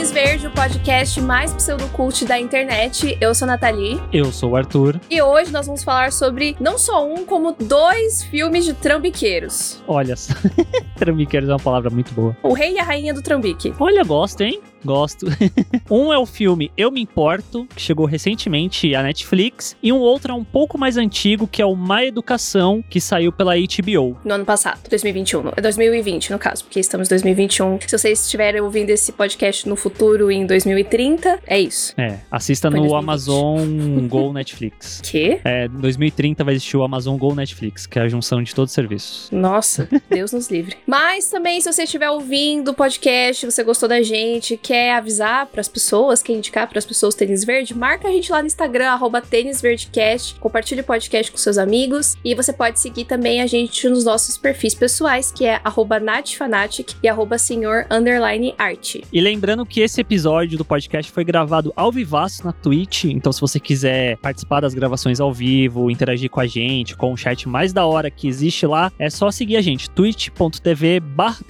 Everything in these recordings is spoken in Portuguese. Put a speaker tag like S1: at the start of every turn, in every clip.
S1: Tênis Verde, o podcast mais pseudocult da internet. Eu sou a Nathalie.
S2: Eu sou o Arthur.
S1: E hoje nós vamos falar sobre não só um, como dois filmes de trambiqueiros.
S2: Olha, trambiqueiros é uma palavra muito boa.
S1: O Rei e a Rainha do Trambique.
S2: Olha, gosto, hein? Gosto. um é o filme Eu Me Importo, que chegou recentemente à Netflix, e um outro é um pouco mais antigo, que é o Má Educação, que saiu pela HBO.
S1: No ano passado, 2021. É 2020, no caso, porque estamos em 2021. Se vocês estiverem ouvindo esse podcast no futuro, em 2030, é isso.
S2: É, assista
S1: Foi
S2: no
S1: 2020.
S2: Amazon Go Netflix.
S1: Que?
S2: É, 2030 vai existir o Amazon Go Netflix, que é a junção de todos os serviços.
S1: Nossa, Deus nos livre. Mas também, se você estiver ouvindo o podcast, você gostou da gente, quer avisar pras pessoas, quer indicar pras pessoas o Tênis Verde, marca a gente lá no Instagram, arroba Tênis Verdecast, compartilhe o podcast com seus amigos e você pode seguir também a gente nos nossos perfis pessoais, que é natfanatic e arroba senhor underline art.
S2: E lembrando que esse episódio do podcast foi gravado ao vivaço na Twitch, então se você quiser participar das gravações ao vivo, interagir com a gente, com o chat mais da hora que existe lá, é só seguir a gente, twitch.tv barra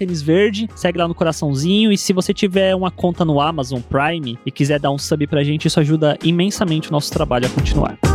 S2: segue lá no coraçãozinho e se você tiver uma conta no Amazon Prime e quiser dar um sub pra gente, isso ajuda imensamente o nosso trabalho a continuar.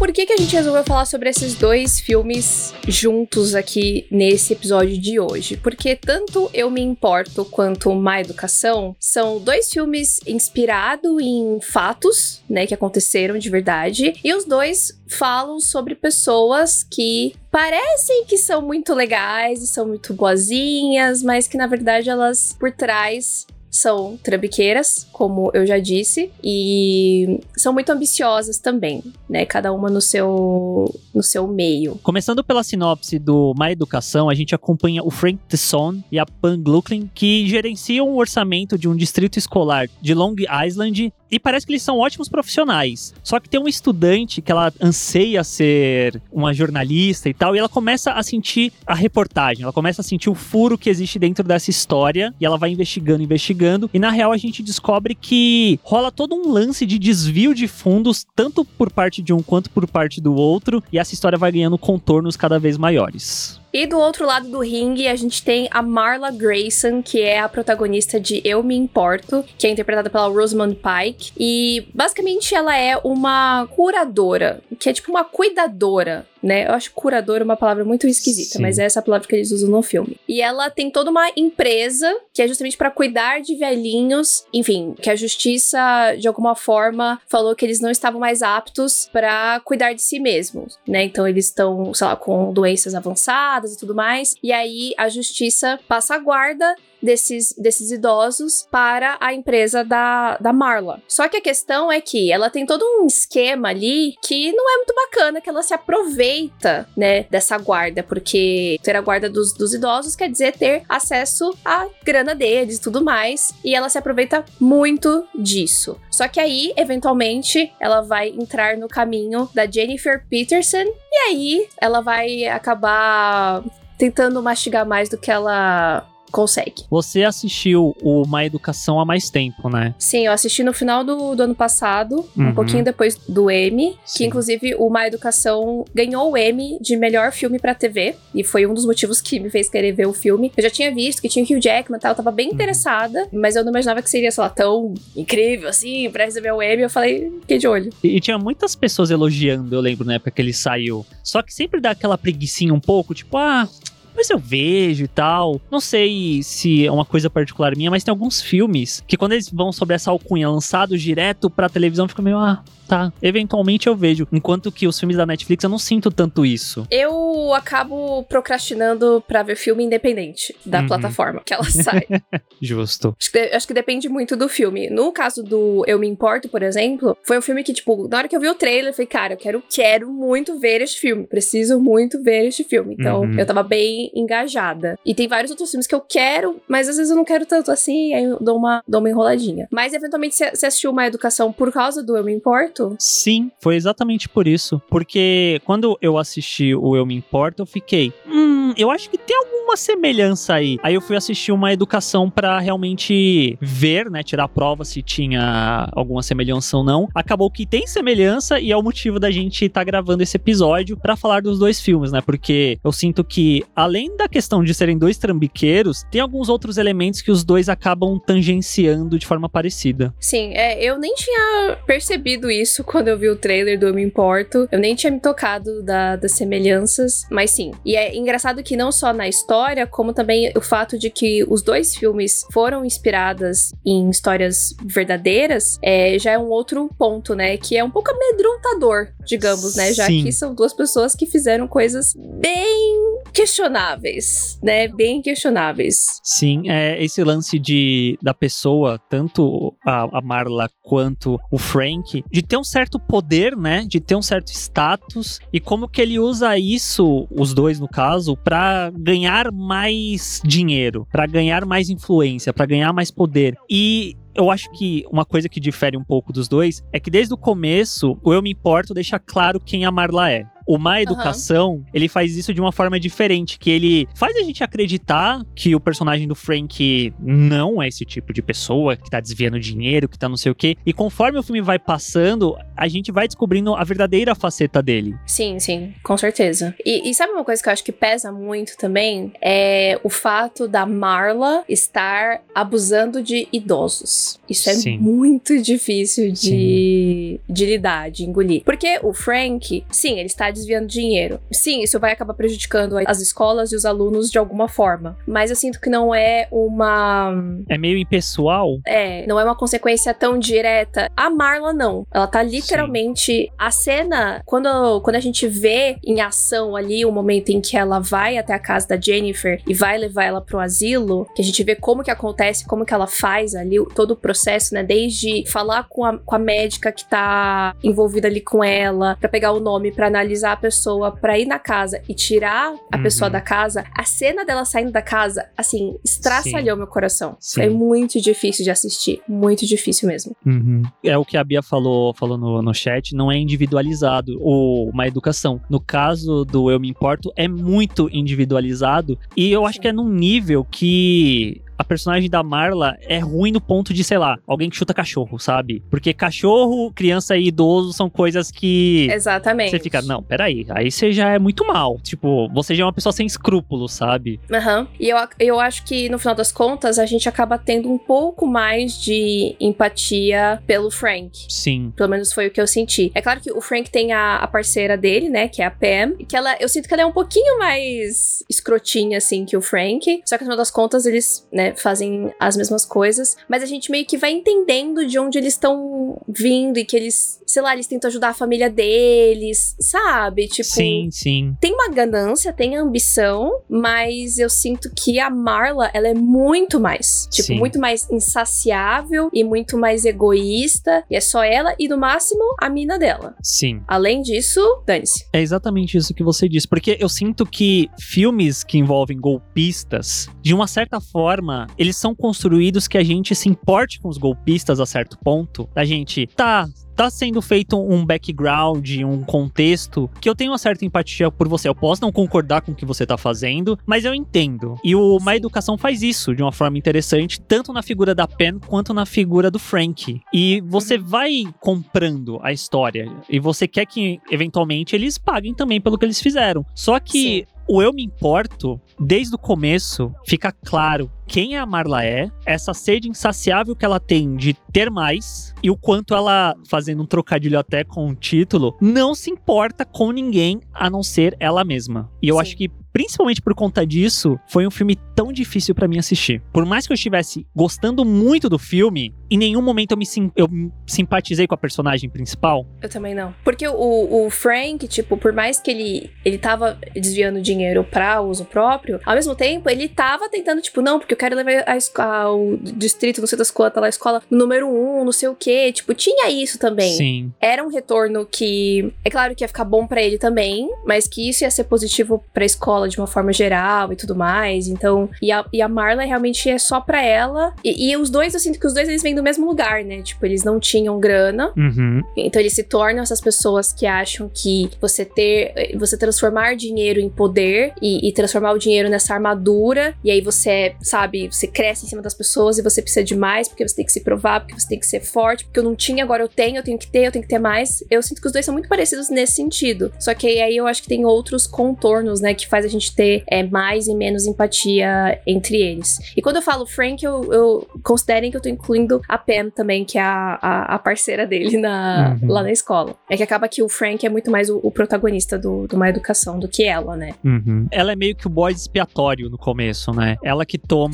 S1: Por que, que a gente resolveu falar sobre esses dois filmes juntos aqui nesse episódio de hoje? Porque tanto Eu Me Importo quanto Má Educação são dois filmes inspirados em fatos, né, que aconteceram de verdade, e os dois falam sobre pessoas que parecem que são muito legais e são muito boazinhas, mas que na verdade elas por trás são trambiqueiras, como eu já disse, e são muito ambiciosas também, né? Cada uma no seu no seu meio.
S2: Começando pela sinopse do Má Educação, a gente acompanha o Frank Tesson e a Pan Glucklin, que gerenciam o orçamento de um distrito escolar de Long Island e parece que eles são ótimos profissionais. Só que tem um estudante que ela anseia ser uma jornalista e tal, e ela começa a sentir a reportagem, ela começa a sentir o furo que existe dentro dessa história, e ela vai investigando, investigando, e na real a gente descobre que rola todo um lance de desvio de fundos, tanto por parte de um quanto por parte do outro, e essa história vai ganhando contornos cada vez maiores.
S1: E do outro lado do ringue, a gente tem a Marla Grayson, que é a protagonista de Eu Me Importo, que é interpretada pela Rosamund Pike. E basicamente ela é uma curadora, que é tipo uma cuidadora, né? Eu acho curadora uma palavra muito esquisita,
S2: Sim.
S1: mas é essa palavra que eles usam no filme. E ela tem toda uma empresa que é justamente pra cuidar de velhinhos, enfim, que a justiça de alguma forma falou que eles não estavam mais aptos pra cuidar de si mesmos, né? Então eles estão, sei lá, com doenças avançadas e tudo mais. E aí a justiça passa a guarda desses, desses idosos para a empresa da, da Marla. Só que a questão é que ela tem todo um esquema ali que não é muito bacana, que ela se aproveita, né, dessa guarda, porque ter a guarda dos, dos idosos quer dizer ter acesso à grana deles e tudo mais, e ela se aproveita muito disso. Só que aí, eventualmente, ela vai entrar no caminho da Jennifer Peterson, e aí ela vai acabar tentando mastigar mais do que ela consegue.
S2: Você assistiu o Má Educação há mais tempo, né?
S1: Sim, eu assisti no final do, do ano passado, um
S2: Uhum.
S1: pouquinho depois do Emmy, que inclusive o Má Educação ganhou o Emmy de melhor filme pra TV, e foi um dos motivos que me fez querer ver o filme. Eu já tinha visto que tinha o Hugh Jackman e tal, eu tava bem
S2: Uhum.
S1: interessada, mas eu não imaginava que seria, sei lá, tão incrível assim, pra receber o Emmy. Eu falei, fiquei de olho.
S2: E, e tinha muitas pessoas elogiando, eu lembro, na época que ele saiu. Só que sempre dá aquela preguicinha um pouco, tipo, ah. Mas eu vejo e tal. Não sei se é uma coisa particular minha, mas tem alguns filmes que quando eles vão sobre essa alcunha lançados direto pra televisão, fica meio, ah, tá. Eventualmente eu vejo. Enquanto que os filmes da Netflix eu não sinto tanto isso.
S1: Eu acabo procrastinando pra ver filme independente da
S2: Uhum.
S1: plataforma que ela sai.
S2: Justo.
S1: Acho que, acho que depende muito do filme. No caso do Eu Me Importo, por exemplo, foi um filme que, tipo, na hora que eu vi o trailer, eu falei, cara, eu quero, quero muito ver este filme. Preciso muito ver este filme. Então,
S2: Uhum.
S1: eu tava bem engajada. E tem vários outros filmes que eu quero, mas às vezes eu não quero tanto assim, aí eu dou uma, dou uma enroladinha. Mas eventualmente você assistiu uma educação por causa do Eu Me Importo?
S2: Sim, foi exatamente por isso. Porque quando eu assisti o Eu Me Importo, eu fiquei. Hum, eu acho que tem alguma semelhança aí. Aí eu fui assistir uma educação para realmente ver, né? Tirar a prova se tinha alguma semelhança ou não. Acabou que tem semelhança e é o motivo da gente estar tá gravando esse episódio para falar dos dois filmes, né? Porque eu sinto que, além da questão de serem dois trambiqueiros, tem alguns outros elementos que os dois acabam tangenciando de forma parecida.
S1: Sim, é, eu nem tinha percebido isso quando eu vi o trailer do Eu Me Importo. Eu nem tinha me tocado da, das semelhanças, mas sim. E é engraçado que não só na história, como também o fato de que os dois filmes foram inspirados em histórias verdadeiras, é, já é um outro ponto, né? Que é um pouco amedrontador, digamos, né? Já Sim. que são duas pessoas que fizeram coisas bem questionáveis, né? Bem questionáveis.
S2: Sim, é esse lance de da pessoa, tanto a, a Marla quanto o Frank, de ter um certo poder, né? De ter um certo status e como que ele usa isso, os dois no caso, para ganhar mais dinheiro, para ganhar mais influência, para ganhar mais poder. E eu acho que uma coisa que difere um pouco dos dois é que desde o começo, o Eu Me Importo deixa claro quem a Marla é. O Má Educação, uhum. ele faz isso de uma forma diferente, que ele faz a gente acreditar que o personagem do Frank não é esse tipo de pessoa, que tá desviando dinheiro, que tá não sei o quê. E conforme o filme vai passando, a gente vai descobrindo a verdadeira faceta dele.
S1: Sim, sim, com certeza. E, e sabe uma coisa que eu acho que pesa muito também? É o fato da Marla estar abusando de idosos. Isso é sim. muito difícil de, de lidar, de engolir. Porque o Frank, sim, ele está desviando dinheiro. Sim, isso vai acabar prejudicando as escolas e os alunos de alguma forma. Mas eu sinto que não é uma.
S2: É meio impessoal?
S1: É, não é uma consequência tão direta. A Marla, não. Ela tá literalmente. Sim. A cena, quando, quando a gente vê em ação ali o momento em que ela vai até a casa da Jennifer e vai levar ela pro asilo, que a gente vê como que acontece, como que ela faz ali todo o processo, né? Desde falar com a, com a médica que tá envolvida ali com ela, para pegar o nome, para analisar a pessoa pra ir na casa e tirar a uhum. pessoa da casa, a cena dela saindo da casa, assim, estraçalhou Sim. meu coração. Sim. Foi muito difícil de assistir. Muito difícil mesmo.
S2: Uhum. É o que a Bia falou, falou no, no chat, não é individualizado ou uma educação. No caso do Eu Me Importo, é muito individualizado e eu acho que é num nível que a personagem da Marla é ruim no ponto de, sei lá, alguém que chuta cachorro, sabe? Porque cachorro, criança e idoso são coisas que.
S1: Exatamente.
S2: Você fica, não, peraí, aí você já é muito mal. Tipo, você já é uma pessoa sem escrúpulos, sabe?
S1: Aham. Uhum. E eu, eu acho que, no final das contas, a gente acaba tendo um pouco mais de empatia pelo Frank.
S2: Sim.
S1: Pelo menos foi o que eu senti. É claro que o Frank tem a, a parceira dele, né? Que é a Pam. Que ela, eu sinto que ela é um pouquinho mais escrotinha, assim, que o Frank. Só que, no final das contas, eles, né? Fazem as mesmas coisas, mas a gente meio que vai entendendo de onde eles estão vindo e que eles, sei lá, eles tentam ajudar a família deles, sabe? Tipo,
S2: sim, sim.
S1: Tem uma ganância, tem ambição, mas eu sinto que a Marla, ela é muito mais, tipo, sim. muito mais insaciável e muito mais egoísta, e é só ela e no máximo a mina dela.
S2: Sim.
S1: Além disso, dane-se.
S2: É exatamente isso que você disse, porque eu sinto que filmes que envolvem golpistas, de uma certa forma, eles são construídos que a gente se importe com os golpistas a certo ponto. A gente, tá, tá sendo feito um background, um contexto que eu tenho uma certa empatia por você. Eu posso não concordar com o que você tá fazendo, mas eu entendo. E o Má Educação faz isso de uma forma interessante, tanto na figura da Pen quanto na figura do Frank. E você uhum. vai comprando a história e você quer que eventualmente eles paguem também pelo que eles fizeram. Só que Sim o Eu Me Importo, desde o começo, fica claro quem a Marla é, essa sede insaciável que ela tem de ter mais e o quanto ela, fazendo um trocadilho até com o título, não se importa com ninguém a não ser ela mesma. E eu Sim. acho que principalmente por conta disso, foi um filme tão difícil para mim assistir. Por mais que eu estivesse gostando muito do filme, em nenhum momento eu me sim, eu simpatizei com a personagem principal.
S1: Eu também não. Porque o, o Frank, tipo, por mais que ele, ele tava desviando dinheiro pra uso próprio, ao mesmo tempo ele tava tentando, tipo, não, porque eu quero levar a, a, o distrito, não sei das quantas, lá, a escola número um, não sei o quê. Tipo, tinha isso também.
S2: Sim.
S1: Era um retorno que, é claro que ia ficar bom para ele também, mas que isso ia ser positivo pra escola de uma forma geral e tudo mais. Então, e a, e a Marla realmente é só pra ela. E, e os dois, eu sinto que os dois eles vêm do mesmo lugar, né? Tipo, eles não tinham grana.
S2: Uhum.
S1: Então eles se tornam essas pessoas que acham que você ter, você transformar dinheiro em poder e, e transformar o dinheiro nessa armadura, e aí você, sabe, você cresce em cima das pessoas e você precisa de mais porque você tem que se provar, porque você tem que ser forte, porque eu não tinha, agora eu tenho, eu tenho que ter, eu tenho que ter mais. Eu sinto que os dois são muito parecidos nesse sentido. Só que aí eu acho que tem outros contornos, né, que faz a gente ter é, mais e menos empatia entre eles. E quando eu falo Frank, eu, eu considerem que eu tô incluindo a Pam também, que é a, a, a parceira dele na, uhum. lá na escola. É que acaba que o Frank é muito mais o, o protagonista do, de uma educação do que ela, né?
S2: Uhum. Ela é meio que o boy expiatório no começo, né? Ela que toma,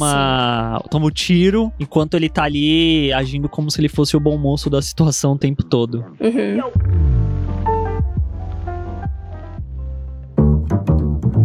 S2: toma o tiro enquanto ele tá ali agindo como se ele fosse o bom moço da situação o tempo todo.
S1: Uhum.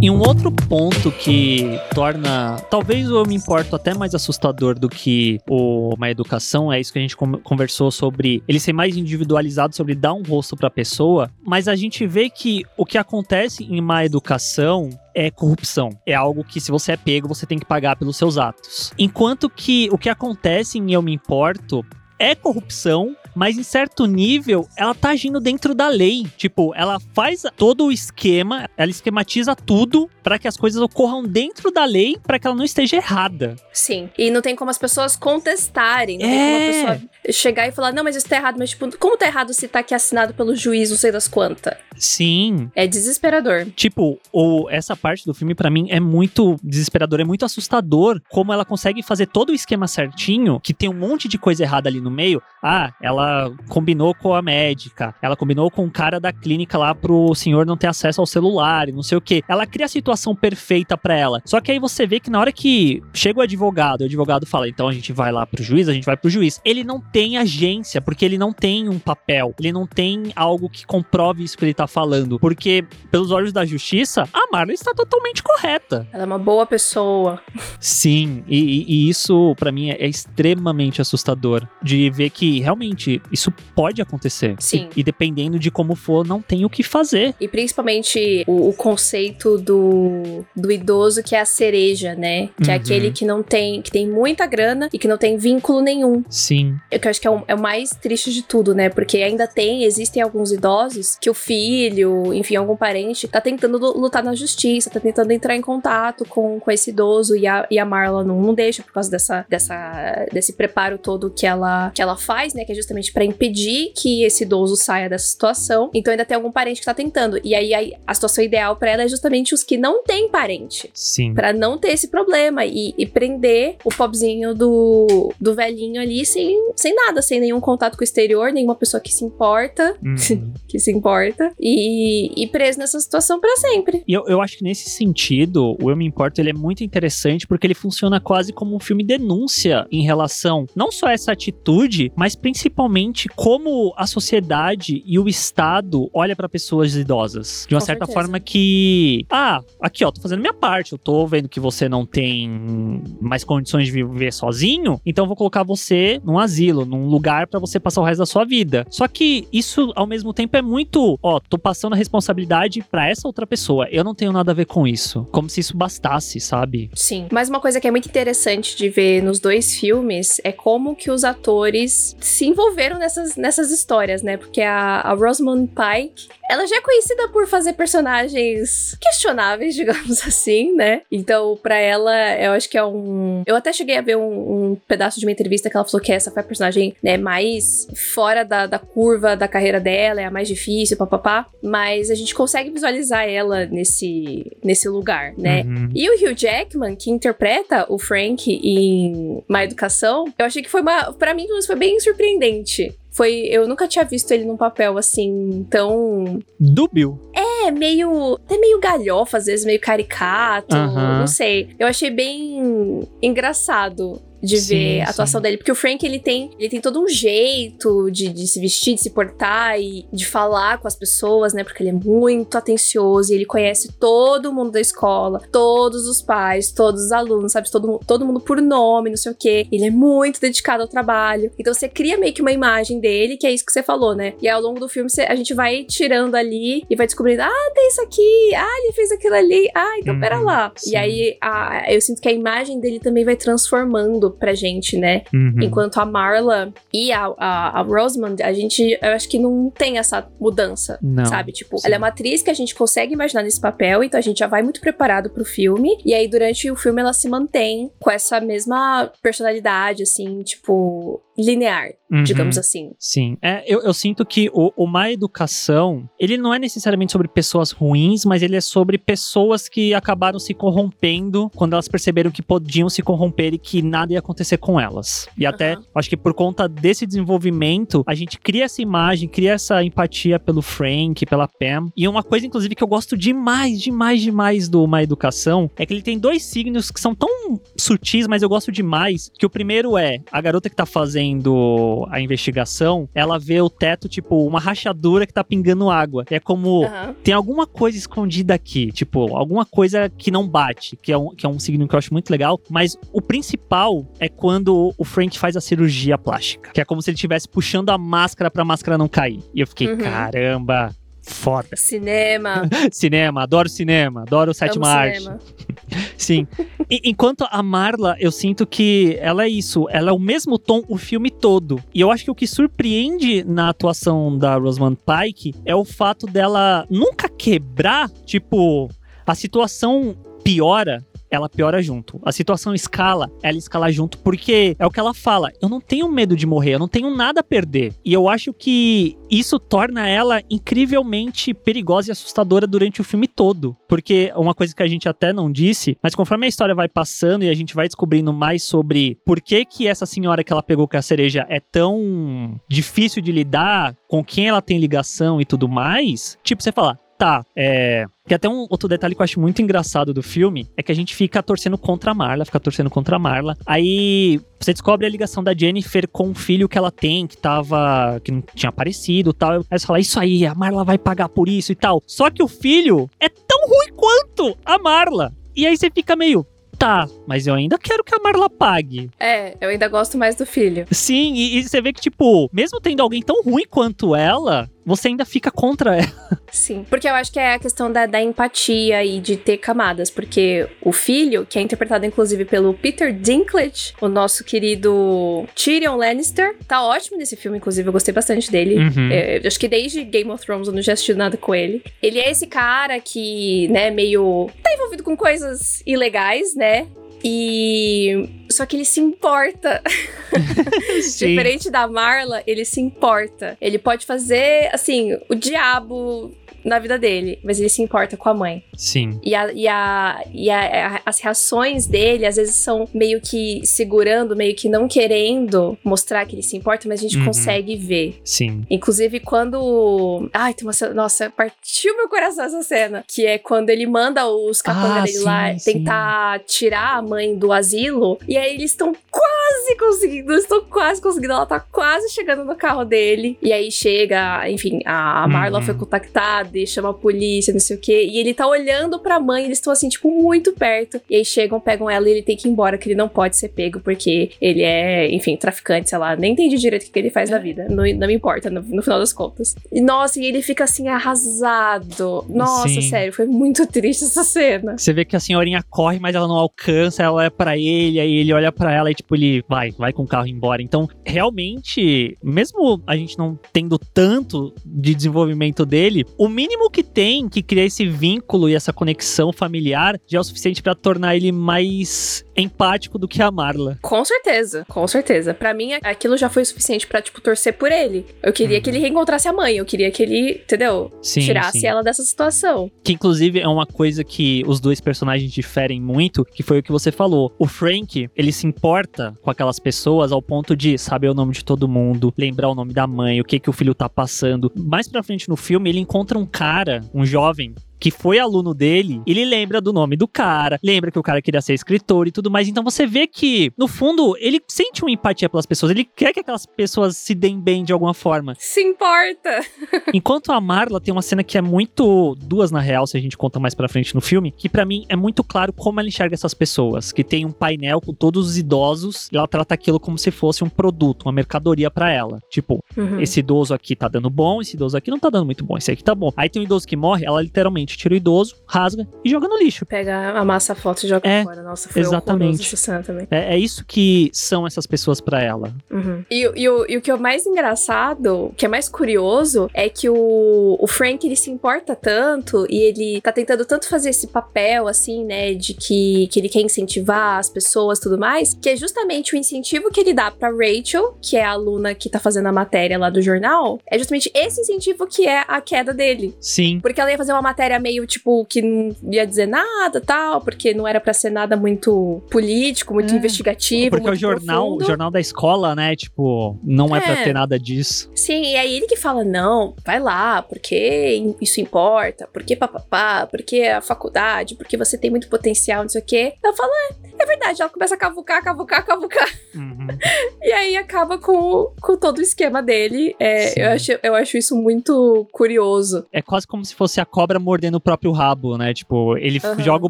S2: E um outro ponto que torna, talvez eu me importo até mais assustador do que o uma educação, é isso que a gente conversou sobre ele ser mais individualizado, sobre dar um rosto para a pessoa, mas a gente vê que o que acontece em má educação é corrupção. É algo que, se você é pego, você tem que pagar pelos seus atos. Enquanto que o que acontece em Eu Me Importo é corrupção, mas em certo nível ela tá agindo dentro da lei. Tipo, ela faz todo o esquema, ela esquematiza tudo para que as coisas ocorram dentro da lei, para que ela não esteja errada.
S1: Sim. E não tem como as pessoas contestarem, não é. tem como a é. pessoa chegar e falar: "Não, mas isso tá errado", mas tipo, como tá errado se tá aqui assinado pelo juiz, não sei das quantas?
S2: Sim.
S1: É desesperador.
S2: Tipo, o, essa parte do filme para mim é muito desesperador, é muito assustador como ela consegue fazer todo o esquema certinho, que tem um monte de coisa errada ali no meio. Ah, ela ela combinou com a médica, ela combinou com o cara da clínica lá pro senhor não ter acesso ao celular e não sei o que. Ela cria a situação perfeita para ela. Só que aí você vê que na hora que chega o advogado, o advogado fala: então a gente vai lá pro juiz, a gente vai pro juiz. Ele não tem agência, porque ele não tem um papel, ele não tem algo que comprove isso que ele tá falando. Porque, pelos olhos da justiça, a Marla está totalmente correta.
S1: Ela é uma boa pessoa.
S2: Sim, e, e isso para mim é extremamente assustador de ver que realmente isso pode acontecer.
S1: Sim.
S2: E, e, dependendo de como for, não tem o que fazer.
S1: E principalmente o, o conceito do, do idoso que é a cereja, né? Que uhum. é aquele que não tem, que tem muita grana e que não tem vínculo nenhum.
S2: Sim.
S1: Eu que acho que é o, é o mais triste de tudo, né? Porque ainda tem, existem alguns idosos que o filho, enfim, algum parente, tá tentando lutar na justiça, tá tentando entrar em contato com, com esse idoso e a, e a Marla não, não deixa por causa dessa, dessa, desse preparo todo que ela, que ela faz, né? Que é justamente justamente para impedir que esse idoso saia dessa situação. Então ainda tem algum parente que tá tentando. E aí a, a situação ideal para ela é justamente os que não têm parente.
S2: Sim.
S1: Para não ter esse problema e, e, prender o pobzinho do, do velhinho ali sem, sem nada, sem nenhum contato com o exterior, nenhuma pessoa que se importa, uhum. que se importa, e, e preso nessa situação para sempre.
S2: E eu, eu acho que nesse sentido, o Eu Me Importo ele é muito interessante porque ele funciona quase como um filme denúncia em relação não só a essa atitude, mas principalmente como a sociedade e o Estado olha para pessoas idosas. De uma Com certa certeza. forma que, ah, aqui ó, tô fazendo minha parte, eu tô vendo que você não tem mais condições de viver sozinho, então eu vou colocar você num asilo, num lugar para você passar o resto da sua vida. Só que isso ao mesmo tempo é muito, ó, tô passando a responsabilidade para essa outra pessoa. Eu não tenho nada a ver com isso. Como se isso bastasse, sabe?
S1: Sim. Mas uma coisa que é muito interessante de ver nos dois filmes é como que os atores se envolveram envolveram nessas, nessas histórias, né? Porque a, a Rosamund Pike, ela já é conhecida por fazer personagens questionáveis, digamos assim, né? Então, para ela, eu acho que é um. Eu até cheguei a ver um, um, pedaço de uma entrevista que ela falou que essa foi a personagem, né, mais fora da, da curva da carreira dela, é a mais difícil, papapá. Mas a gente consegue visualizar ela nesse, nesse lugar, né? Uhum. E o Hugh Jackman, que interpreta o Frank em Má Educação, eu achei que foi uma. para mim, foi bem surpreendente foi. Eu nunca tinha visto ele num papel assim tão.
S2: Dúbio?
S1: É, meio. Até meio galhofa, às vezes, meio caricato. Uhum. Não sei. Eu achei bem engraçado de
S2: Sim,
S1: ver a
S2: sim.
S1: atuação dele. Porque o Frank, ele tem, ele tem todo um jeito de, de se vestir, de se portar e de falar com as pessoas, né? Porque ele é muito atencioso e ele conhece todo mundo da escola, todos os pais, todos os alunos, sabe? Todo, todo mundo por nome, não sei o quê. Ele é muito dedicado ao trabalho. Então você cria meio que uma imagem dele, que é isso que você falou, né? E ao longo do filme você- a gente vai tirando ali e vai descobrindo, ah, tem isso aqui, ah, ele fez aquilo ali, ah, então pera
S2: Uhum,
S1: lá.
S2: sim.
S1: E aí a- eu sinto que a imagem dele também vai transformando pra gente, né?
S2: Uhum.
S1: Enquanto a Marla e a, a, a Rosamund, a gente, eu acho que não tem essa mudança,
S2: Não.
S1: sabe? Tipo,
S2: Sim.
S1: ela é uma atriz que a gente consegue imaginar nesse papel, então a gente já vai muito preparado pro filme. E aí, durante o filme, ela se mantém com essa mesma personalidade, assim, tipo, linear,
S2: Uhum.
S1: digamos assim.
S2: Sim, é, eu, eu sinto que o, o Má Educação, ele não é necessariamente sobre pessoas ruins, mas ele é sobre pessoas que acabaram se corrompendo quando elas perceberam que podiam se corromper e que nada ia acontecer com elas. E até,
S1: Aham.
S2: acho que por conta desse desenvolvimento, a gente cria essa imagem, cria essa empatia pelo Frank, pela Pam. E uma coisa, inclusive, que eu gosto demais, demais, demais do Má Educação, é que ele tem dois signos que são tão sutis, mas eu gosto demais, que o primeiro é a garota que tá fazendo a investigação, ela vê o teto, tipo, uma rachadura que tá pingando água. É como
S1: Aham.
S2: tem alguma coisa escondida aqui, tipo, alguma coisa que não bate, que é um, que é um signo que eu acho muito legal. Mas o principal é quando o Frank faz a cirurgia plástica, que é como se ele estivesse puxando a máscara pra máscara não cair. E eu fiquei,
S1: Uhum.
S2: caramba. Foda.
S1: Cinema.
S2: cinema, adoro cinema, adoro sétima
S1: amo
S2: arte.
S1: cinema.
S2: Sim. E- enquanto a Marla, eu sinto que ela é isso. Ela é o mesmo tom o filme todo. E eu acho que o que surpreende na atuação da Rosamund Pike é o fato dela nunca quebrar. Tipo, a situação piora. Ela piora junto. A situação escala, ela escala junto, porque é o que ela fala. Eu não tenho medo de morrer, eu não tenho nada a perder. E eu acho que isso torna ela incrivelmente perigosa e assustadora durante o filme todo. Porque uma coisa que a gente até não disse, mas conforme a história vai passando e a gente vai descobrindo mais sobre por que que essa senhora que ela pegou com a cereja é tão difícil de lidar, com quem ela tem ligação e tudo mais, tipo, você fala, tá, é. Que até um outro detalhe que eu acho muito engraçado do filme é que a gente fica torcendo contra a Marla, fica torcendo contra a Marla. Aí você descobre a ligação da Jennifer com o filho que ela tem, que tava. que não tinha aparecido e tal. Aí você fala, isso aí, a Marla vai pagar por isso e tal. Só que o filho é tão ruim quanto a Marla. E aí você fica meio. Tá, mas eu ainda quero que a Marla pague.
S1: É, eu ainda gosto mais do filho.
S2: Sim, e, e você vê que, tipo, mesmo tendo alguém tão ruim quanto ela, você ainda fica contra ela.
S1: Sim. Porque eu acho que é a questão da, da empatia e de ter camadas. Porque o filho, que é interpretado inclusive pelo Peter Dinklage, o nosso querido Tyrion Lannister, tá ótimo nesse filme, inclusive. Eu gostei bastante dele.
S2: Uhum.
S1: É, acho que desde Game of Thrones eu não já assisti nada com ele. Ele é esse cara que, né, meio. tá envolvido com coisas ilegais, né? E. Só que ele se importa. Diferente da Marla, ele se importa. Ele pode fazer, assim, o diabo na vida dele, mas ele se importa com a mãe.
S2: Sim.
S1: E, a, e, a, e a- as reações dele, às vezes, são meio que segurando, meio que não querendo mostrar que ele se importa, mas a gente
S2: Uhum.
S1: consegue ver.
S2: Sim.
S1: Inclusive, quando. Ai, tem uma cena. Nossa, partiu meu coração essa cena. Que é quando ele manda os capangas
S2: Ah,
S1: dele lá
S2: sim, sim.
S1: tentar tirar a mãe do asilo. E aí eles estão quase conseguindo. Estão quase conseguindo. Ela tá quase chegando no carro dele. E aí chega, enfim, a a Marla
S2: Uhum.
S1: foi contactada e chama a polícia, não sei o quê. E ele tá olhando pra mãe. Eles estão assim, tipo, muito perto. E aí chegam, pegam ela e ele tem que ir embora, que ele não pode ser pego, porque ele é, enfim, traficante, sei lá. Nem entendi direito o que que ele faz na vida. Não, não me importa, no, no final das contas. E, nossa, e ele fica assim, arrasado. Nossa,
S2: Sim.
S1: sério, foi muito triste essa cena.
S2: Você vê que a senhorinha corre, mas ela não alcança, ela olha pra ele, aí ele olha pra ela e tipo, ele vai, vai com o carro embora. Então, realmente, mesmo a gente não tendo tanto de desenvolvimento dele, o mínimo que tem que cria esse vínculo e essa conexão familiar já é o suficiente pra tornar ele mais empático do que a Marla.
S1: Com certeza, com certeza. Pra mim, aquilo já foi o suficiente pra, tipo, torcer por ele. Eu queria
S2: Uhum.
S1: que ele reencontrasse a mãe. Eu queria que ele, entendeu?
S2: Sim,
S1: Tirasse
S2: sim.
S1: ela dessa situação.
S2: Que inclusive é uma coisa que os dois personagens diferem muito, que foi o que você falou. O Frank, ele se importa com aquelas pessoas ao ponto de saber o nome de todo mundo, lembrar o nome da mãe, o que que o filho tá passando. Mais pra frente no filme, ele encontra um cara, um jovem, que foi aluno dele, ele lembra do nome do cara, lembra que o cara queria ser escritor e tudo mais. Então você vê que, no fundo, ele sente uma empatia pelas pessoas, ele quer que aquelas pessoas se deem bem de alguma forma.
S1: Se importa.
S2: Enquanto a Marla tem uma cena que é muito duas na real, se a gente conta mais pra frente no filme, que para mim é muito claro como ela enxerga essas pessoas, que tem um painel com todos os idosos e ela trata aquilo como se fosse um produto, uma mercadoria para ela. Tipo, uhum. esse idoso aqui tá dando bom, esse idoso aqui não tá dando muito bom, esse aqui tá bom. Aí tem um idoso que morre, ela literalmente tira o idoso, rasga e joga no lixo.
S1: Pega, amassa a foto e joga é, fora. Nossa, foi
S2: exatamente.
S1: essa também.
S2: É, é, isso que são essas pessoas para ela.
S1: Uhum. E, e, o, e o que é mais engraçado, que é mais curioso, é que o, o Frank, ele se importa tanto e ele tá tentando tanto fazer esse papel, assim, né, de que, que ele quer incentivar as pessoas tudo mais, que é justamente o incentivo que ele dá pra Rachel, que é a aluna que tá fazendo a matéria lá do jornal, é justamente esse incentivo que é a queda dele.
S2: Sim.
S1: Porque ela ia fazer uma matéria meio, tipo, que não ia dizer nada tal, porque não era para ser nada muito político, muito é. investigativo.
S2: Porque o jornal, profundo. o jornal da escola, né? Tipo, não é, é pra ter nada disso.
S1: Sim, e aí ele que fala: não, vai lá, porque isso importa, porque papapá, porque a faculdade, porque você tem muito potencial, não sei o quê. Eu falo, é, é verdade, ela começa a cavucar, cavucar, cavucar. Uhum. e aí acaba com, com todo o esquema dele. É, eu, acho, eu acho isso muito curioso.
S2: É quase como se fosse a cobra mordendo o próprio rabo, né? Tipo, ele uhum. joga o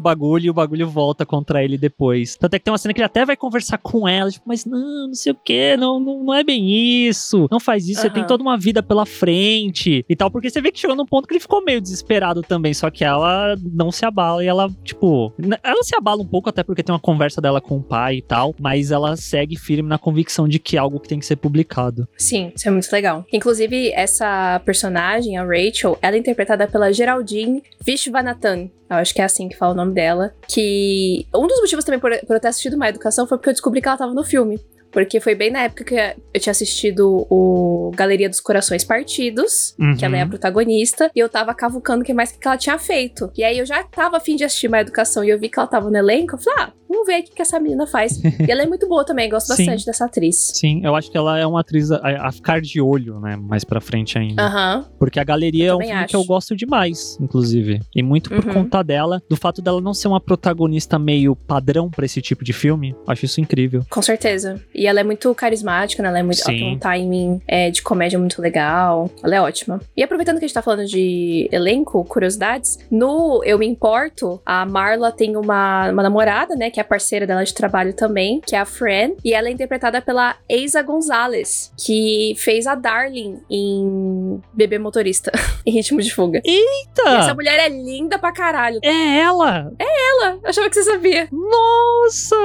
S2: bagulho e o bagulho volta contra ele depois. Tanto é que tem uma cena que ele até vai conversar com ela, tipo, mas não, não sei o que, não, não, não é bem isso. Não faz isso, uhum. você tem toda uma vida pela frente e tal. Porque você vê que chegou num ponto que ele ficou meio desesperado também. Só que ela não se abala e ela, tipo. Ela se abala um pouco, até porque tem uma conversa dela com o pai e tal. Mas ela segue firme na convicção de que é algo que tem que ser publicado.
S1: Sim, isso é muito legal. Inclusive, essa personagem, a Rachel, ela é interpretada pela Geraldine Vishwanathan. Eu acho que é assim que fala o nome dela. Que um dos motivos também por, por eu ter assistido uma educação foi porque eu descobri que ela tava no filme. Porque foi bem na época que eu tinha assistido o Galeria dos Corações Partidos, uhum. que ela é a uhum. protagonista, e eu tava cavucando o que mais que ela tinha feito. E aí eu já tava afim de assistir uma educação e eu vi que ela tava no elenco, eu falei, ah, vamos ver o que, que essa menina faz. e ela é muito boa também, gosto bastante dessa atriz.
S2: Sim, eu acho que ela é uma atriz a, a ficar de olho, né, mais pra frente ainda.
S1: Uhum.
S2: Porque a Galeria eu é um filme acho. que eu gosto demais, inclusive. E muito por uhum. conta dela, do fato dela não ser uma protagonista meio padrão para esse tipo de filme. Acho isso incrível.
S1: Com certeza. E ela é muito carismática né? Ela, é muito, ela tem um timing é, de comédia muito legal. Ela é ótima. E aproveitando que a gente tá falando de elenco, curiosidades, no Eu Me Importo, a Marla tem uma, uma namorada, né? Que é a parceira dela de trabalho também, que é a Fran. E ela é interpretada pela Eiza Gonzalez, que fez a Darling em Bebê Motorista, em Ritmo de Fuga.
S2: Eita!
S1: E essa mulher é linda pra caralho.
S2: É ela?
S1: É ela! Eu achava que você sabia.
S2: Nossa!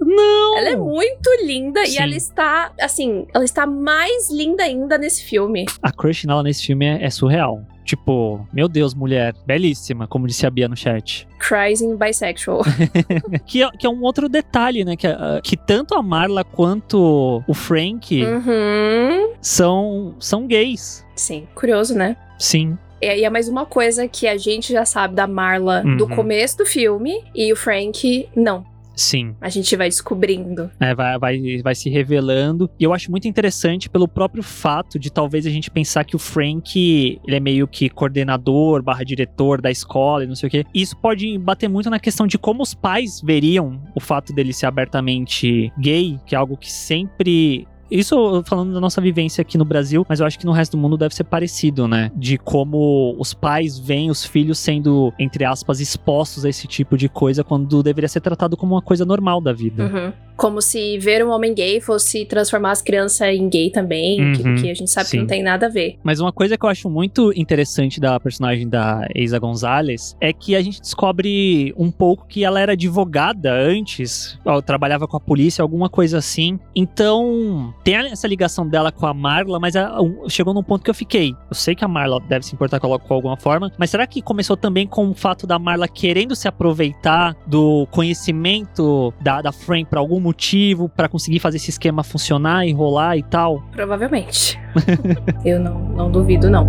S2: Não!
S1: Ela é muito linda Sim. e ela está assim, ela está mais linda ainda nesse filme.
S2: A crush nela nesse filme é, é surreal. Tipo, meu Deus, mulher, belíssima, como disse a Bia no chat.
S1: Crising bisexual.
S2: que, é, que é um outro detalhe, né? Que, uh, que tanto a Marla quanto o Frank
S1: uhum.
S2: são, são gays.
S1: Sim, curioso, né?
S2: Sim.
S1: E aí é mais uma coisa que a gente já sabe da Marla uhum. do começo do filme e o Frank não.
S2: Sim.
S1: A gente vai descobrindo.
S2: É, vai, vai, vai se revelando. E eu acho muito interessante pelo próprio fato de talvez a gente pensar que o Frank, ele é meio que coordenador barra diretor da escola e não sei o quê. E isso pode bater muito na questão de como os pais veriam o fato dele ser abertamente gay, que é algo que sempre isso falando da nossa vivência aqui no Brasil, mas eu acho que no resto do mundo deve ser parecido, né? De como os pais veem os filhos sendo, entre aspas, expostos a esse tipo de coisa quando deveria ser tratado como uma coisa normal da vida.
S1: Uhum. Como se ver um homem gay fosse transformar as crianças em gay também, uhum. que, que, a gente sabe Sim. que não tem nada a ver.
S2: Mas uma coisa que eu acho muito interessante da personagem da Isa Gonzalez é que a gente descobre um pouco que ela era advogada antes, ó, trabalhava com a polícia, alguma coisa assim. Então, tem essa ligação dela com a Marla, mas a, um, chegou num ponto que eu fiquei. Eu sei que a Marla deve se importar com ela com alguma forma, mas será que começou também com o fato da Marla querendo se aproveitar do conhecimento da, da Frank para algum motivo, para conseguir fazer esse esquema funcionar, enrolar e tal?
S1: Provavelmente. eu não, não duvido, não.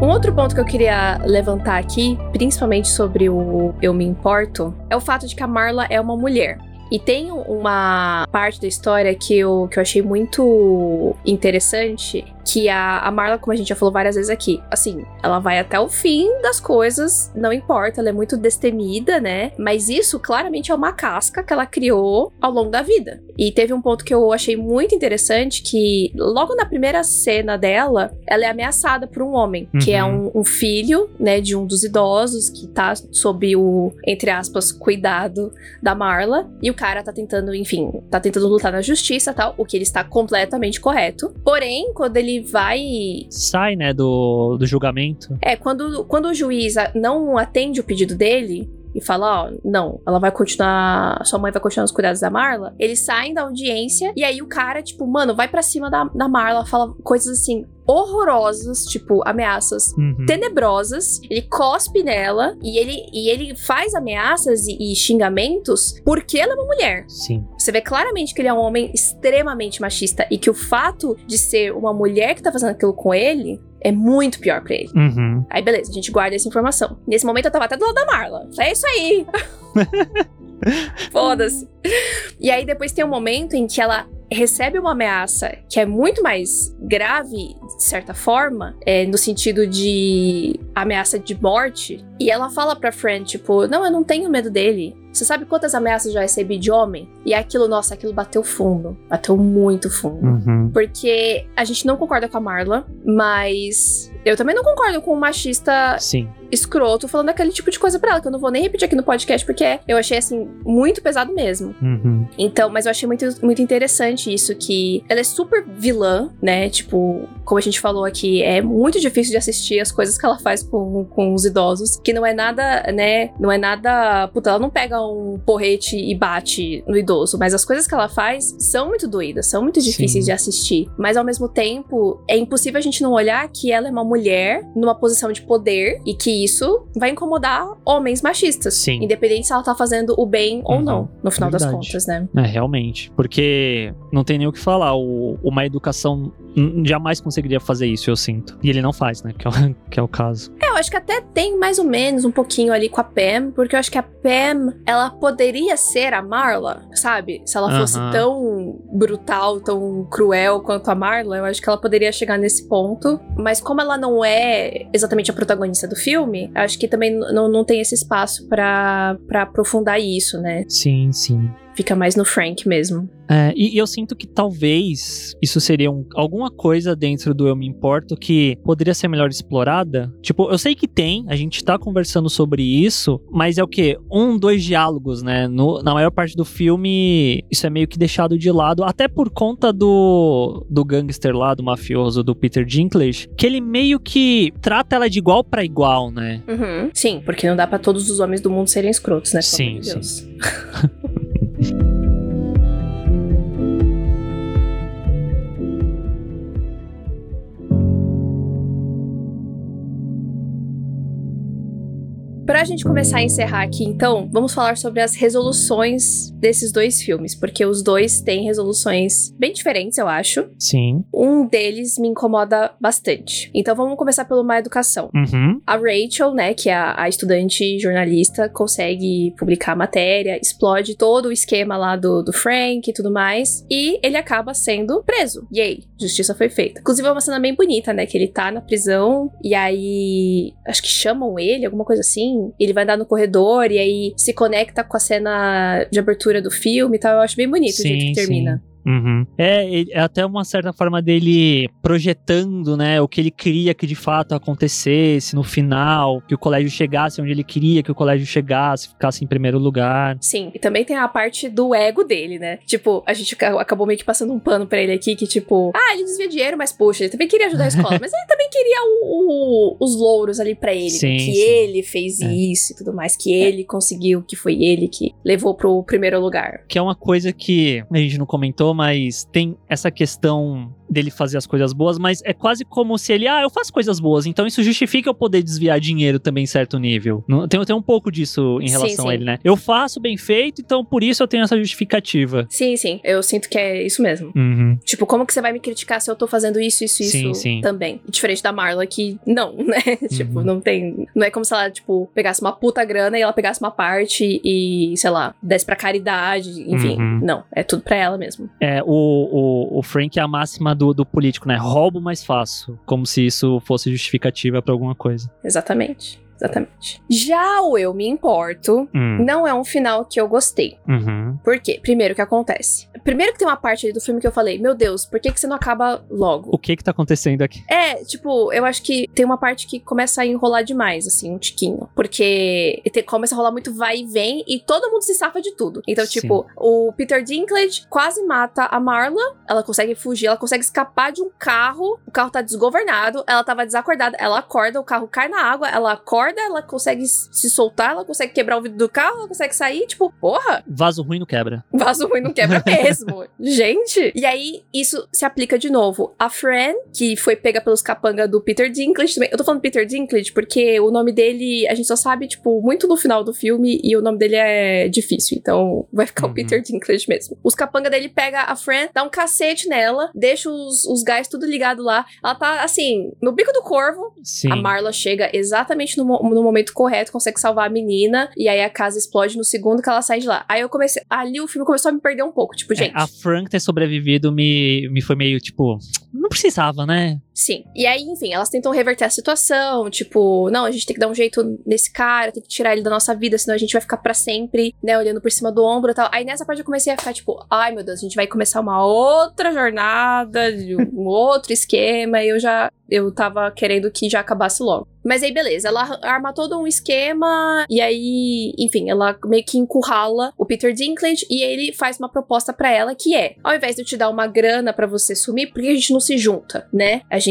S1: Um outro ponto que eu queria levantar aqui, principalmente sobre o Eu Me Importo, é o fato de que a Marla é uma mulher. E tem uma parte da história que eu, que eu achei muito interessante, que a, a Marla, como a gente já falou várias vezes aqui, assim, ela vai até o fim das coisas, não importa, ela é muito destemida, né? Mas isso claramente é uma casca que ela criou ao longo da vida. E teve um ponto que eu achei muito interessante que logo na primeira cena dela, ela é ameaçada por um homem, uhum. que é um, um, filho, né, de um dos idosos que tá sob o, entre aspas, cuidado da Marla. E o cara tá tentando, enfim, tá tentando lutar na justiça tal, o que ele está completamente correto. Porém, quando ele vai.
S2: Sai, né, do, do julgamento.
S1: É, quando, quando o juiz não atende o pedido dele, e fala, ó, não, ela vai continuar, sua mãe vai continuar nos cuidados da Marla, eles saem da audiência e aí o cara, tipo, mano, vai para cima da, da Marla, fala coisas assim, horrorosas, tipo, ameaças uhum. tenebrosas. Ele cospe nela e ele, e ele faz ameaças e, e, xingamentos porque ela é uma mulher.
S2: Sim.
S1: Você vê claramente que ele é um homem extremamente machista e que o fato de ser uma mulher que tá fazendo aquilo com ele é muito pior pra ele.
S2: Uhum.
S1: Aí, beleza, a gente guarda essa informação. Nesse momento eu tava até do lado da Marla. É isso aí. Foda-se. E aí depois tem um momento em que ela recebe uma ameaça que é muito mais grave, de certa forma, é, no sentido de ameaça de morte, e ela fala pra Fran, tipo, não, eu não tenho medo dele. Você sabe quantas ameaças já recebi de homem? E aquilo, nossa, aquilo bateu fundo. Bateu muito fundo.
S2: Uhum.
S1: Porque a gente não concorda com a Marla, mas eu também não concordo com o machista
S2: Sim.
S1: escroto falando aquele tipo de coisa pra ela, que eu não vou nem repetir aqui no podcast, porque eu achei, assim, muito pesado mesmo.
S2: Uhum.
S1: Então, mas eu achei muito, muito interessante isso, que ela é super vilã, né? Tipo, como a gente falou aqui, é muito difícil de assistir as coisas que ela faz com, com os idosos, que não é nada, né? Não é nada. Puta, ela não pega um porrete e bate no idoso, mas as coisas que ela faz são muito doídas, são muito difíceis Sim. de assistir. Mas ao mesmo tempo, é impossível a gente não olhar que ela é uma mulher numa posição de poder e que isso vai incomodar homens machistas.
S2: Sim.
S1: Independente se ela tá fazendo o bem uhum. ou não, no final das contas, né?
S2: É, realmente. Porque não tem nem o que falar. O, uma educação jamais conseguiria fazer isso, eu sinto. E ele não faz, né? Que é, o, que é o caso.
S1: É, eu acho que até tem mais ou menos um pouquinho ali com a Pam, porque eu acho que a Pam, ela poderia ser a Marla, sabe? Se ela uh -huh. fosse tão brutal, tão cruel quanto a Marla, eu acho que ela poderia chegar nesse ponto. Mas como ela não é exatamente a protagonista do filme, acho que também não tem esse espaço para aprofundar isso, né?
S2: Sim, sim.
S1: Fica mais no Frank mesmo.
S2: É, e, e, eu sinto que talvez isso seria um, alguma coisa dentro do Eu Me Importo que poderia ser melhor explorada. Tipo, eu sei que tem, a gente tá conversando sobre isso, mas é o quê? Um, dois diálogos, né? No, na maior parte do filme, isso é meio que deixado de lado, até por conta do, do gangster lá, do mafioso, do Peter Dinklage, que ele meio que trata ela de igual para igual, né?
S1: Uhum. Sim, porque não dá para todos os homens do mundo serem escrotos, né?
S2: Sim, sim.
S1: thank you Pra gente começar a encerrar aqui, então, vamos falar sobre as resoluções desses dois filmes, porque os dois têm resoluções bem diferentes, eu acho.
S2: Sim.
S1: Um deles me incomoda bastante. Então vamos começar pelo Má Educação.
S2: Uhum.
S1: A Rachel, né, que é a, a estudante jornalista, consegue publicar a matéria, explode todo o esquema lá do, do Frank e tudo mais, e ele acaba sendo preso. Aí, justiça foi feita. Inclusive é uma cena bem bonita, né, que ele tá na prisão, e aí, acho que chamam ele, alguma coisa assim, ele vai andar no corredor e aí se conecta com a cena de abertura do filme e tal. Eu acho bem bonito sim, o jeito que termina.
S2: Uhum. É, é até uma certa forma dele projetando, né, o que ele queria que de fato acontecesse no final, que o colégio chegasse onde ele queria que o colégio chegasse, ficasse em primeiro lugar.
S1: Sim, e também tem a parte do ego dele, né? Tipo, a gente acabou meio que passando um pano pra ele aqui, que tipo, ah, ele desvia dinheiro, mas poxa, ele também queria ajudar a escola, mas ele também queria o, o, os louros ali pra ele, sim, né? que sim. ele fez é. isso e tudo mais, que ele conseguiu, que foi ele que levou pro primeiro lugar.
S2: Que é uma coisa que a gente não comentou, mas tem essa questão dele fazer as coisas boas, mas é quase como se ele, ah, eu faço coisas boas, então isso justifica eu poder desviar dinheiro também em certo nível. Tem, tem um pouco disso em relação sim, sim. a ele, né? Eu faço bem feito, então por isso eu tenho essa justificativa.
S1: Sim, sim. Eu sinto que é isso mesmo.
S2: Uhum.
S1: Tipo, como que você vai me criticar se eu tô fazendo isso, isso, sim, isso sim. também? Diferente da Marla, que não, né? tipo, uhum. não tem. Não é como se ela, tipo, pegasse uma puta grana e ela pegasse uma parte e, sei lá, desse pra caridade, enfim. Uhum. Não, é tudo pra ela mesmo.
S2: É, o, o, o Frank é a máxima do, do político, né? Roubo mais fácil. Como se isso fosse justificativa pra alguma coisa.
S1: Exatamente. Exatamente. Já o Eu Me Importo
S2: Hum.
S1: não é um final que eu gostei.
S2: Uhum.
S1: Por quê? Primeiro, o que acontece? Primeiro que tem uma parte ali do filme que eu falei, meu Deus, por que, que você não acaba logo?
S2: O que que tá acontecendo aqui?
S1: É, tipo, eu acho que tem uma parte que começa a enrolar demais, assim, um tiquinho. Porque te- começa a rolar muito vai e vem e todo mundo se safa de tudo. Então,
S2: Sim.
S1: tipo, o Peter Dinklage quase mata a Marla, ela consegue fugir, ela consegue escapar de um carro, o carro tá desgovernado, ela tava desacordada, ela acorda, o carro cai na água, ela acorda, ela consegue se soltar, ela consegue quebrar o vidro do carro, ela consegue sair, tipo, porra,
S2: Vaso ruim não quebra.
S1: Vaso ruim não quebra mesmo. Gente. E aí, isso se aplica de novo. A Fran, que foi pega pelos capanga do Peter Dinklage também. Eu tô falando Peter Dinklage porque o nome dele, a gente só sabe, tipo, muito no final do filme e o nome dele é difícil. Então, vai ficar
S2: Uhum.
S1: o Peter Dinklage mesmo. Os capanga dele pega a Fran, dá um cacete nela, deixa os, os gás tudo ligado lá. Ela tá, assim, no bico do corvo.
S2: Sim.
S1: A Marla chega exatamente no, no momento correto, consegue salvar a menina, e aí a casa explode no segundo que ela sai de lá. Aí eu comecei. Ali o filme começou a me perder um pouco. Tipo,
S2: É,
S1: gente.
S2: a Frank ter sobrevivido me, me foi meio tipo. Não precisava, né?
S1: Sim. E aí, enfim, elas tentam reverter a situação. Tipo, não, a gente tem que dar um jeito nesse cara, tem que tirar ele da nossa vida, senão a gente vai ficar pra sempre, né, olhando por cima do ombro e tal. Aí nessa parte eu comecei a ficar, tipo, ai meu Deus, a gente vai começar uma outra jornada, um outro esquema, e eu já. Eu tava querendo que já acabasse logo. Mas aí, beleza, ela arma todo um esquema, e aí, enfim, ela meio que encurrala o Peter Dinklage, e ele faz uma proposta pra ela que é: ao invés de eu te dar uma grana pra você sumir, por que a gente não se junta, né? A gente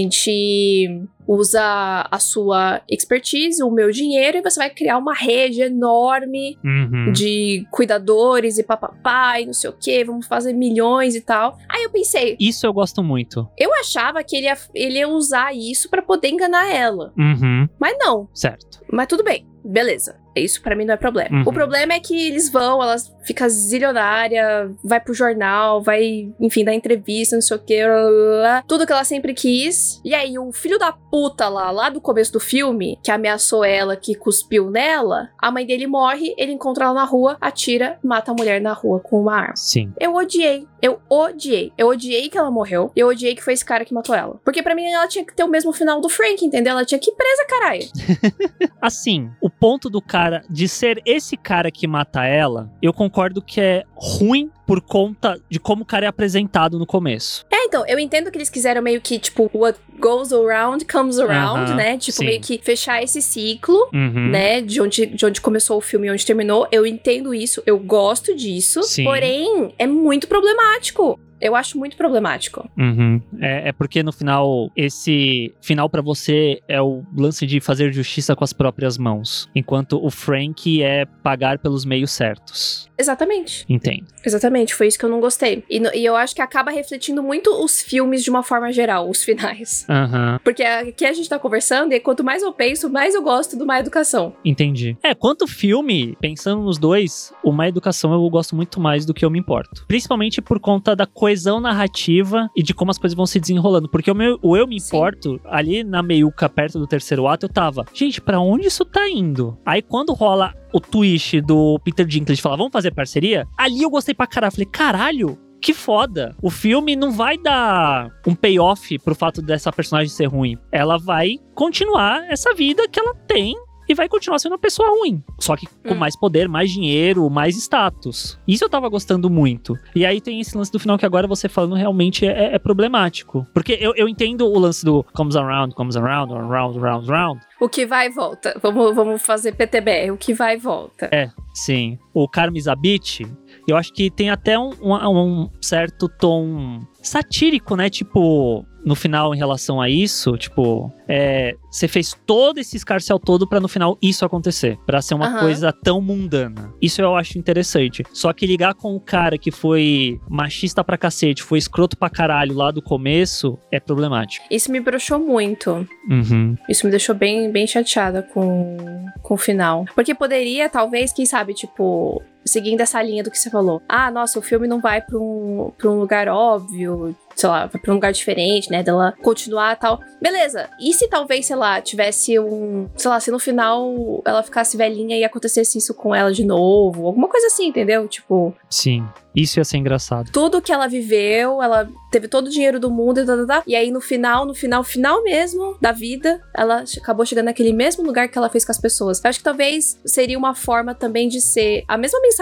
S1: usa a sua expertise, o meu dinheiro, e você vai criar uma rede enorme
S2: Uhum.
S1: de cuidadores e papapá e não sei o que, vamos fazer milhões e tal. Aí eu pensei,
S2: Isso eu gosto muito.
S1: eu achava que ele ia, ele ia usar isso pra poder enganar ela.
S2: Uhum.
S1: Mas não,
S2: Certo.
S1: mas tudo bem, beleza. Isso pra mim não é problema.
S2: Uhum.
S1: O problema é que eles vão, ela fica zilionária, vai pro jornal, vai, enfim, dar entrevista, não sei o que, tudo que ela sempre quis. E aí, o filho da puta lá, lá do começo do filme, que ameaçou ela, que cuspiu nela, a mãe dele morre, ele encontra ela na rua, atira, mata a mulher na rua com uma arma.
S2: Sim.
S1: Eu odiei. Eu odiei. Eu odiei que ela morreu. Eu odiei que foi esse cara que matou ela. Porque pra mim ela tinha que ter o mesmo final do Frank, entendeu? Ela tinha que ir presa, caralho.
S2: Assim, o ponto do cara de ser esse cara que mata ela, eu concordo que é ruim por conta de como o cara é apresentado no começo.
S1: É, então, eu entendo que eles quiseram meio que, tipo, what goes around comes around,
S2: Aham,
S1: né? Tipo,
S2: sim.
S1: meio que fechar esse ciclo.
S2: Uhum.
S1: Né, de onde, de onde começou o filme e onde terminou, eu entendo isso, eu gosto disso,
S2: Sim.
S1: porém é muito problemático. Eu acho muito problemático.
S2: Uhum. É, é porque no final, esse final pra você é o lance de fazer justiça com as próprias mãos. Enquanto o Frank é pagar pelos meios certos.
S1: Exatamente.
S2: Entendo.
S1: Exatamente, foi isso que eu não gostei. E, no- e eu acho que acaba refletindo muito os filmes de uma forma geral, os finais.
S2: Aham.
S1: Porque aqui a gente tá conversando e quanto mais eu penso, mais eu gosto do Má Educação.
S2: Entendi. É, quanto filme, pensando nos dois, o Má Educação eu gosto muito mais do que Eu Me Importo. Principalmente por conta da coesão narrativa e de como as coisas vão se desenrolando. Porque o, meu, o Eu Me
S1: Sim.
S2: Importo, ali na meiuca, perto do terceiro ato, eu tava, gente, pra onde isso tá indo? Aí quando rola o twist do Peter Dinklage falar, vamos fazer parceria? Ali eu gostei pra caralho. Falei, caralho, que foda. O filme não vai dar um payoff pro fato dessa personagem ser ruim. Ela vai continuar essa vida que ela tem e vai continuar sendo uma pessoa ruim. Só que com
S1: Hum.
S2: mais poder, mais dinheiro, mais status. Isso eu tava gostando muito. E aí tem esse lance do final que agora você falando realmente é, é problemático. Porque eu, eu entendo o lance do comes around, comes around, around, around, around.
S1: O que vai e volta. Vamos, vamos fazer PTBR. O que vai e volta.
S2: Sim. O Carmen Zabit, eu acho que tem até um, um- um certo tom satírico, né? Tipo, no final, em relação a isso, tipo, é, você fez todo esse escarcel todo pra no final isso acontecer. Pra ser uma
S1: Aham.
S2: coisa tão mundana. Isso eu acho interessante. Só que ligar com o cara que foi machista pra cacete, foi escroto pra caralho lá do começo, é problemático.
S1: Isso me broxou muito.
S2: Uhum.
S1: Isso me deixou bem, bem chateada com, com o final. Porque poderia, talvez, quem sabe, tipo, seguindo essa linha do que você falou. Ah, nossa, o filme não vai pra um, pra um lugar óbvio, sei lá, pra um lugar diferente, né? Dela continuar e tal. Beleza. E se talvez, sei lá, tivesse um. Sei lá, se no final ela ficasse velhinha e acontecesse isso com ela de novo? Alguma coisa assim, entendeu? Tipo.
S2: Sim. Isso ia ser engraçado.
S1: Tudo que ela viveu, ela teve todo o dinheiro do mundo e tá, tá, tá. E aí no final, no final, final mesmo da vida, ela acabou chegando naquele mesmo lugar que ela fez com as pessoas. Eu acho que talvez seria uma forma também de ser a mesma mensagem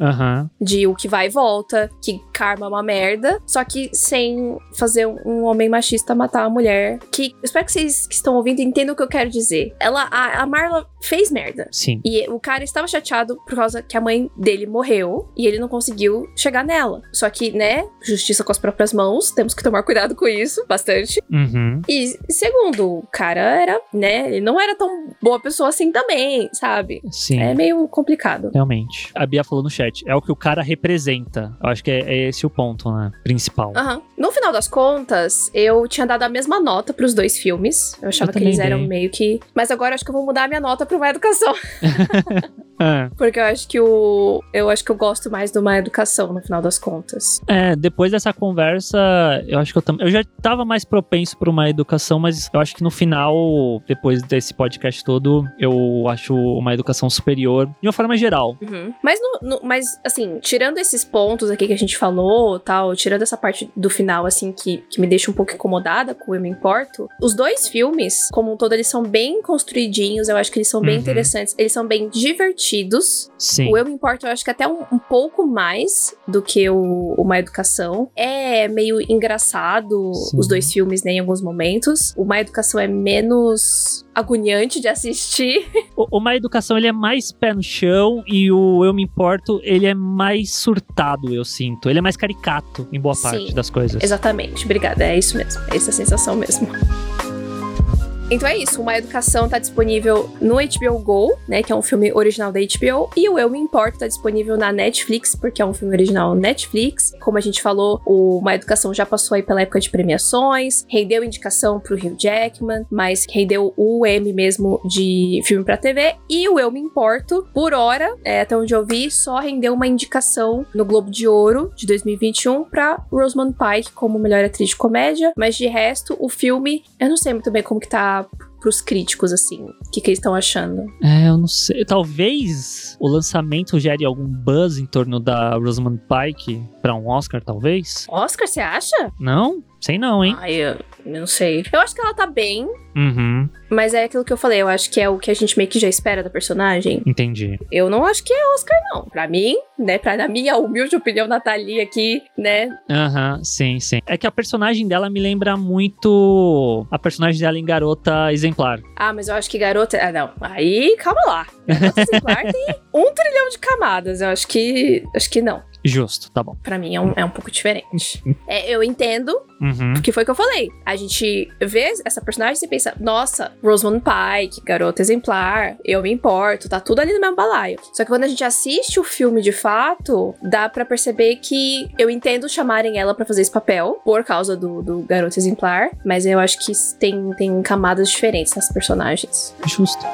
S2: Aham.
S1: de o que vai e volta, que karma é uma merda, só que sem fazer um homem machista matar a mulher. Que eu espero que vocês que estão ouvindo entendam o que eu quero dizer. Ela, a, a Marla fez merda.
S2: Sim.
S1: E o cara estava chateado por causa que a mãe dele morreu e ele não conseguiu chegar nela. Só que, né, justiça com as próprias mãos, temos que tomar cuidado com isso, bastante.
S2: Uhum.
S1: E segundo, o cara era, né, ele não era tão boa pessoa assim também, sabe?
S2: Sim.
S1: É meio complicado.
S2: Realmente. A Bia falou no chat. É o que o cara representa. Eu acho que é, é esse o ponto, né? Principal.
S1: Aham. No final das contas, eu tinha dado a mesma nota pros dois filmes. Eu achava
S2: Eu
S1: que eles eram
S2: dei.
S1: meio que. Mas agora eu acho que eu vou mudar a minha nota pra uma educação.
S2: É.
S1: Porque eu acho que o. Eu acho que eu gosto mais de uma educação, no final das contas.
S2: É, depois dessa conversa, eu acho que eu também. Eu já tava mais propenso pra uma educação, mas eu acho que no final, depois desse podcast todo, eu acho uma educação superior, de uma forma geral.
S1: Uhum. Mas, no, no- mas, assim, tirando esses pontos aqui que a gente falou, tal, tirando essa parte do final, assim, que, que me deixa um pouco incomodada com o Eu Me Importo, os dois filmes, como um todo, eles são bem construidinhos, eu acho que eles são bem
S2: Uhum.
S1: interessantes, eles são bem divertidos.
S2: Sim.
S1: O Eu Me Importo, eu acho que até um, um pouco mais do que o Uma Educação. É meio engraçado
S2: Sim.
S1: os dois filmes, né, em alguns momentos. O Uma Educação é menos agoniante de assistir.
S2: O- Uma educação ele é mais pé no chão e o Eu Me Importo ele é mais surtado, eu sinto. Ele é mais caricato em boa
S1: Sim.
S2: parte das coisas.
S1: Exatamente, obrigada. É isso mesmo. É essa sensação mesmo. Então é isso, Uma Educação tá disponível no HBO Go, né, que é um filme original da HBO, e o Eu Me Importo tá disponível na Netflix, porque é um filme original Netflix. Como a gente falou, o Uma Educação já passou aí pela época de premiações, rendeu indicação pro Hugh Jackman, mas rendeu o M mesmo de filme pra TV, e o Eu Me Importo, por hora, é, até onde eu vi, só rendeu uma indicação no Globo de Ouro de 2021 pra Rosamund Pike como melhor atriz de comédia, mas de resto, o filme, eu não sei muito bem como que tá pros críticos, assim, o que, que eles estão achando.
S2: É, eu não sei. Talvez o lançamento gere algum buzz em torno da Rosamund Pike pra um Oscar, talvez?
S1: Oscar, você acha?
S2: Não? Sei não, hein?
S1: Ai, eu, não sei. Eu acho que ela tá bem,
S2: Uhum,
S1: mas é aquilo que eu falei, eu acho que é o que a gente meio que já espera da personagem.
S2: entendi.
S1: Eu não acho que é Oscar, não. Pra mim, né, pra na minha humilde opinião, Nathalie aqui, né,
S2: Aham, sim, sim. É que a personagem dela me lembra muito a personagem dela em Garota Exemplar.
S1: Ah, mas eu acho que garota. Ah, não. Aí, calma lá. Garota exemplar tem um trilhão de camadas. Eu acho que. Acho que não.
S2: Justo, tá bom.
S1: Pra mim é um, é um pouco diferente. É, eu entendo,
S2: Uhum.
S1: porque foi o que eu falei. A gente vê essa personagem e pensa, nossa, Rosamund Pike, garota exemplar, eu me importo, tá tudo ali no mesmo balaio. Só que quando a gente assiste o filme de fato, dá pra perceber que eu entendo chamarem ela pra fazer esse papel, por causa do, do garoto exemplar, mas eu acho que tem, tem camadas diferentes nas personagens.
S2: Justo.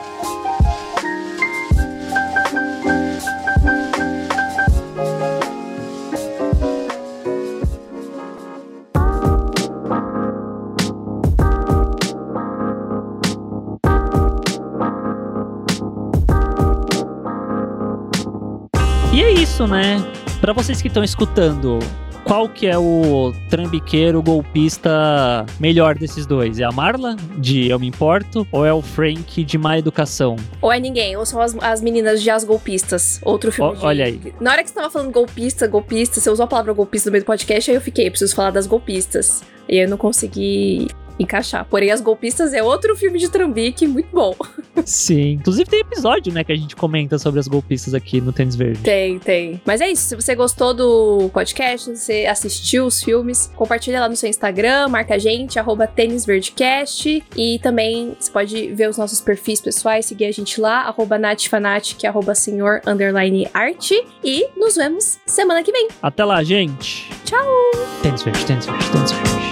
S2: Isso, né? Pra vocês que estão escutando, qual que é o trambiqueiro golpista melhor desses dois? É a Marla, de Eu Me Importo, ou é o Frank, de Má Educação?
S1: Ou é ninguém, ou são as, as meninas de As Golpistas. Outro filme.
S2: Ó,
S1: de-
S2: olha aí.
S1: Na hora que você tava falando golpista, golpista, você usou a palavra golpista no meio do podcast, aí eu fiquei, preciso falar das golpistas. E eu não consegui encaixar. Porém, As Golpistas é outro filme de Trambique muito bom.
S2: Sim. Inclusive tem episódio, né, que a gente comenta sobre as golpistas aqui no Tênis Verde.
S1: Tem, tem. Mas é isso. Se você gostou do podcast, se você assistiu os filmes, compartilha lá no seu Instagram, marca a gente, arroba tênisverdecast. E também você pode ver os nossos perfis pessoais, seguir a gente lá, arroba natfanatic, arroba senhor, underline arte. E nos vemos semana que vem.
S2: Até lá, gente.
S1: Tchau!
S2: Tênis Verde, Tênis Verde, Tênis Verde.